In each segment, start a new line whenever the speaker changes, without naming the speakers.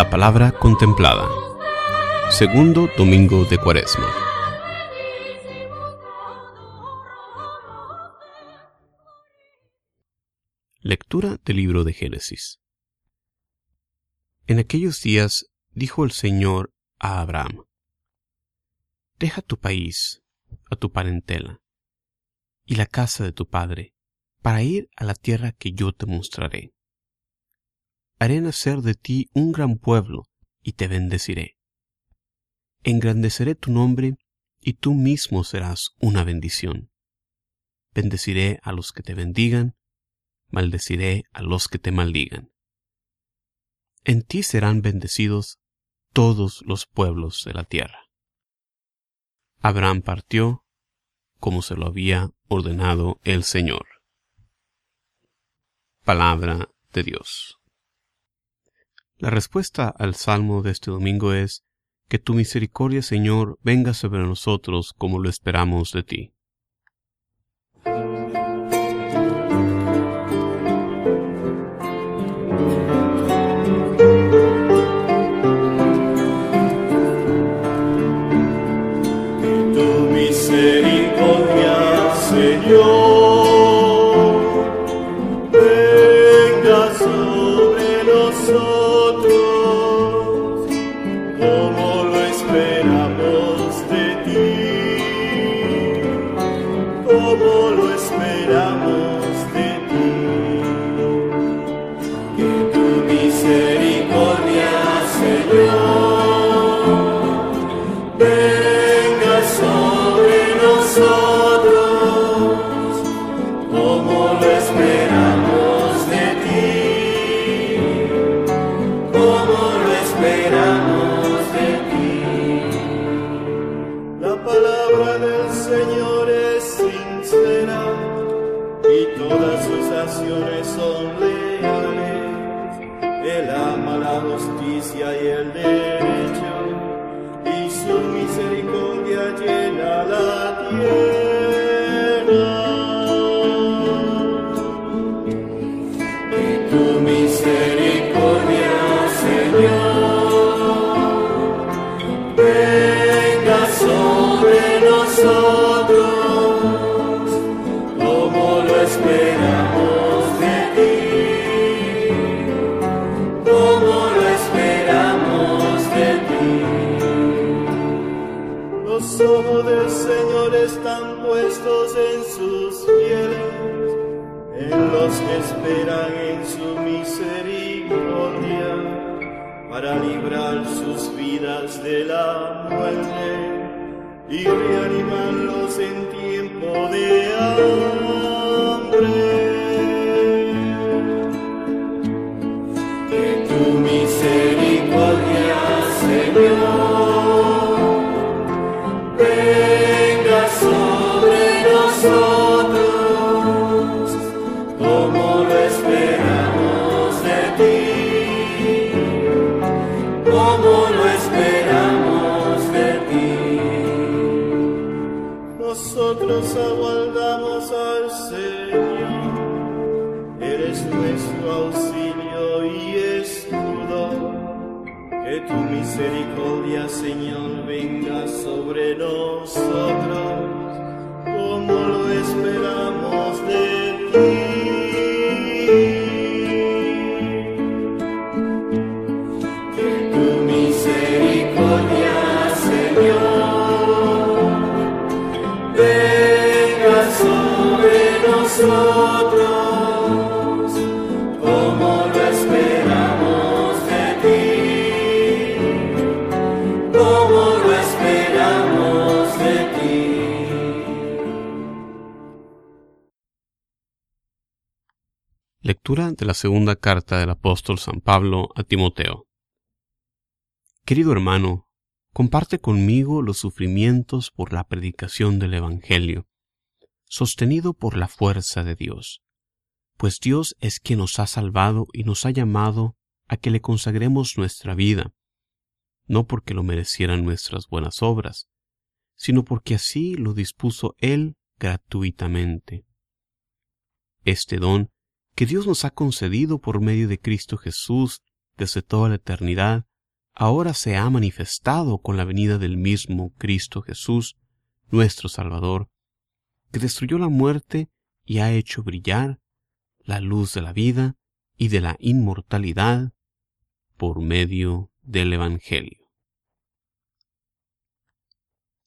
La palabra contemplada. Segundo domingo de Cuaresma. Lectura del libro de Génesis. En aquellos días dijo el Señor a Abraham, Deja tu país, a tu parentela, y la casa de tu padre, para ir a la tierra que yo te mostraré haré nacer de ti un gran pueblo y te bendeciré. Engrandeceré tu nombre y tú mismo serás una bendición. Bendeciré a los que te bendigan, maldeciré a los que te maldigan. En ti serán bendecidos todos los pueblos de la tierra. Abraham partió como se lo había ordenado el Señor. Palabra de Dios. La respuesta al salmo de este domingo es, que tu misericordia, Señor, venga sobre nosotros como lo esperamos de ti.
tu misericordia, Señor. Justicia y el derecho, y su misericordia llena la tierra. Y tu misericordia, Señor, en su misericordia, para librar sus vidas de la muerte y reanimarlos en tiempo de hambre. Que tu misericordia, Señor, venga sobre nosotros, como lo esperamos de ti.
De la segunda carta del apóstol San Pablo a Timoteo. Querido hermano, comparte conmigo los sufrimientos por la predicación del Evangelio, sostenido por la fuerza de Dios, pues Dios es quien nos ha salvado y nos ha llamado a que le consagremos nuestra vida, no porque lo merecieran nuestras buenas obras, sino porque así lo dispuso Él gratuitamente. Este don que Dios nos ha concedido por medio de Cristo Jesús desde toda la eternidad, ahora se ha manifestado con la venida del mismo Cristo Jesús, nuestro Salvador, que destruyó la muerte y ha hecho brillar la luz de la vida y de la inmortalidad por medio del Evangelio.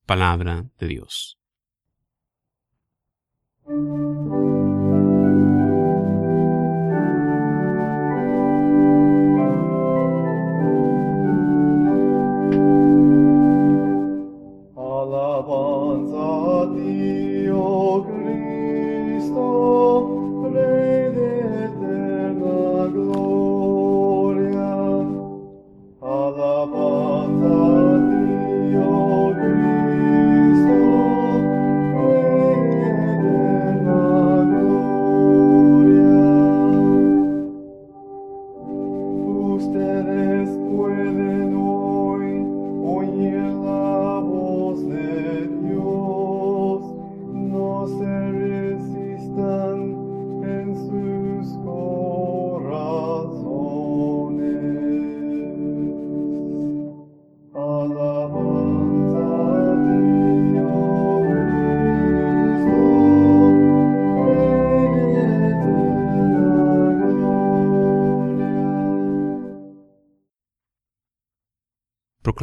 Palabra de Dios.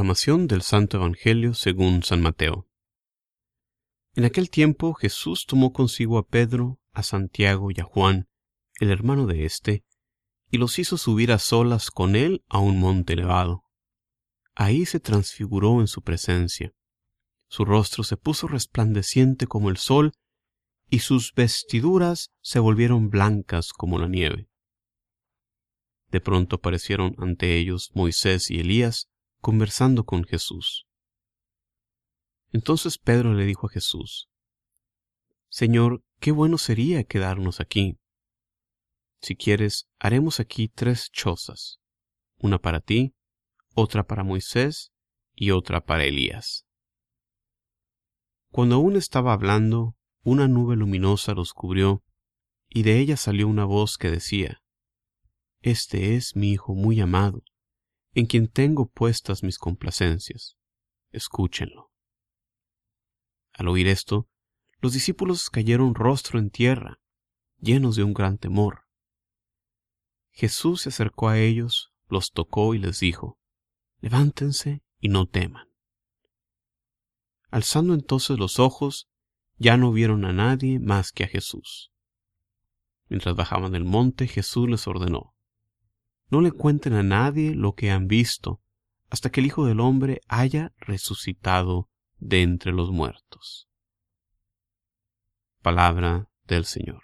Del Santo Evangelio según San Mateo. En aquel tiempo Jesús tomó consigo a Pedro, a Santiago y a Juan, el hermano de éste, y los hizo subir a solas con él a un monte elevado. Ahí se transfiguró en su presencia. Su rostro se puso resplandeciente como el sol, y sus vestiduras se volvieron blancas como la nieve. De pronto aparecieron ante ellos Moisés y Elías, conversando con Jesús. Entonces Pedro le dijo a Jesús, Señor, qué bueno sería quedarnos aquí. Si quieres, haremos aquí tres chozas, una para ti, otra para Moisés y otra para Elías. Cuando aún estaba hablando, una nube luminosa los cubrió, y de ella salió una voz que decía, Este es mi Hijo muy amado, en quien tengo puestas mis complacencias. Escúchenlo. Al oír esto, los discípulos cayeron rostro en tierra, llenos de un gran temor. Jesús se acercó a ellos, los tocó y les dijo, Levántense y no teman. Alzando entonces los ojos, ya no vieron a nadie más que a Jesús. Mientras bajaban del monte, Jesús les ordenó, no le cuenten a nadie lo que han visto hasta que el Hijo del Hombre haya resucitado de entre los muertos. Palabra del Señor.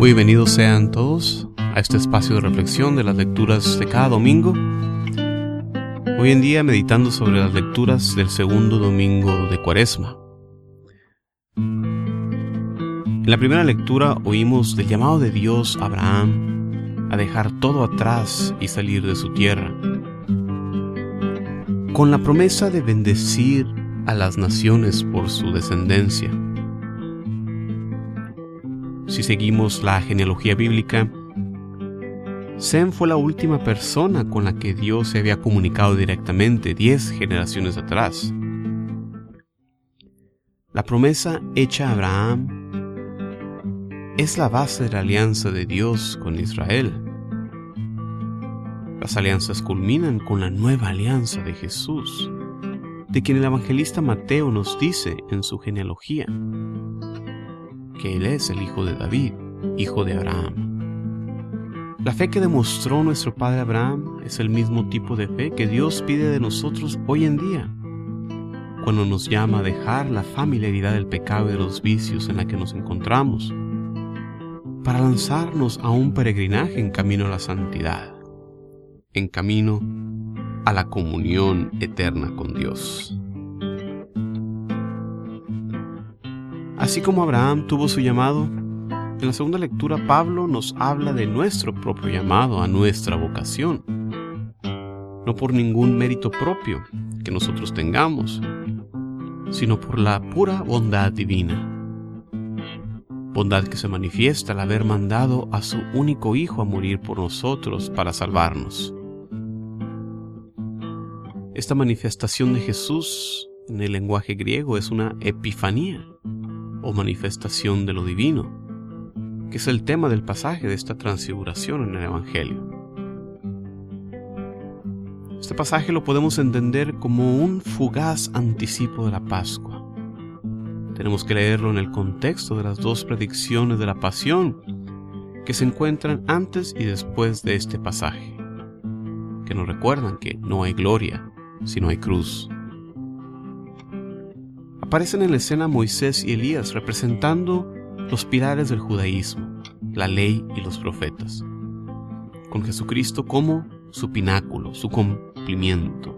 Bienvenidos sean todos a este espacio de reflexión de las lecturas de cada domingo Hoy en día meditando sobre las lecturas del segundo domingo de Cuaresma. En la primera lectura oímos del llamado de Dios a Abraham a dejar todo atrás y salir de su tierra, con la promesa de bendecir a las naciones por su descendencia. Si seguimos la genealogía bíblica, Sem fue la última persona con la que Dios se había comunicado directamente diez generaciones atrás. La promesa hecha a Abraham es la base de la alianza de Dios con Israel. Las alianzas culminan con la nueva alianza de Jesús, de quien el evangelista Mateo nos dice en su genealogía que Él es el hijo de David, hijo de Abraham. La fe que demostró nuestro padre Abraham es el mismo tipo de fe que Dios pide de nosotros hoy en día, cuando nos llama a dejar la familiaridad del pecado y de los vicios en la que nos encontramos, para lanzarnos a un peregrinaje en camino a la santidad, en camino a la comunión eterna con Dios. Así como Abraham tuvo su llamado, en la segunda lectura Pablo nos habla de nuestro propio llamado a nuestra vocación. no por ningún mérito propio que nosotros tengamos, sino por la pura bondad divina. Bondad que se manifiesta al haber mandado a su único Hijo a morir por nosotros para salvarnos. Esta manifestación de Jesús en el lenguaje griego es una epifanía o manifestación de lo divino, que es el tema del pasaje de esta transfiguración en el Evangelio. Este pasaje lo podemos entender como un fugaz anticipo de la Pascua. Tenemos que leerlo en el contexto de las dos predicciones de la pasión que se encuentran antes y después de este pasaje, que nos recuerdan que no hay gloria si no hay cruz. Aparecen en la escena Moisés y Elías representando los pilares del judaísmo, la ley y los profetas, con Jesucristo como su pináculo, su cumplimiento.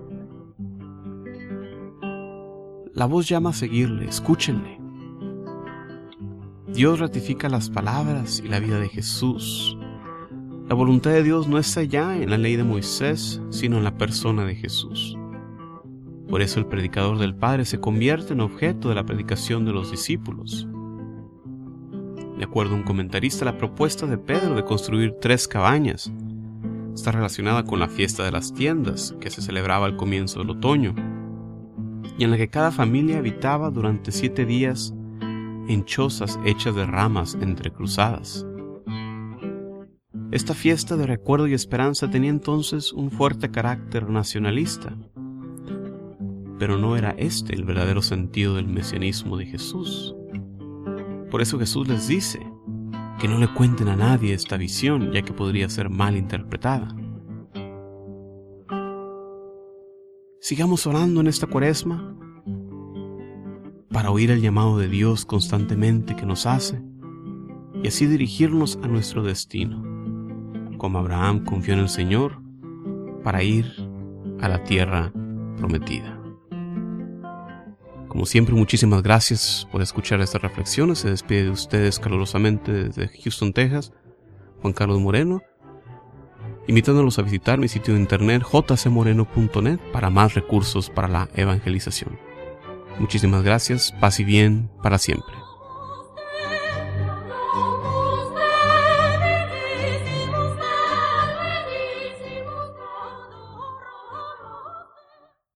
La voz llama a seguirle, escúchenle. Dios ratifica las palabras y la vida de Jesús. La voluntad de Dios no está ya en la ley de Moisés, sino en la persona de Jesús. Por eso el predicador del Padre se convierte en objeto de la predicación de los discípulos. De acuerdo a un comentarista, la propuesta de Pedro de construir tres cabañas está relacionada con la fiesta de las tiendas que se celebraba al comienzo del otoño y en la que cada familia habitaba durante siete días en chozas hechas de ramas entrecruzadas. Esta fiesta de recuerdo y esperanza tenía entonces un fuerte carácter nacionalista, pero no era este el verdadero sentido del mesianismo de Jesús. Por eso Jesús les dice que no le cuenten a nadie esta visión, ya que podría ser mal interpretada. Sigamos orando en esta cuaresma para oír el llamado de Dios constantemente que nos hace y así dirigirnos a nuestro destino, como Abraham confió en el Señor para ir a la tierra prometida. Como siempre, muchísimas gracias por escuchar estas reflexiones. Se despide de ustedes calurosamente desde Houston, Texas, Juan Carlos Moreno, invitándolos a visitar mi sitio de internet jcmoreno.net para más recursos para la evangelización. Muchísimas gracias, paz y bien para siempre.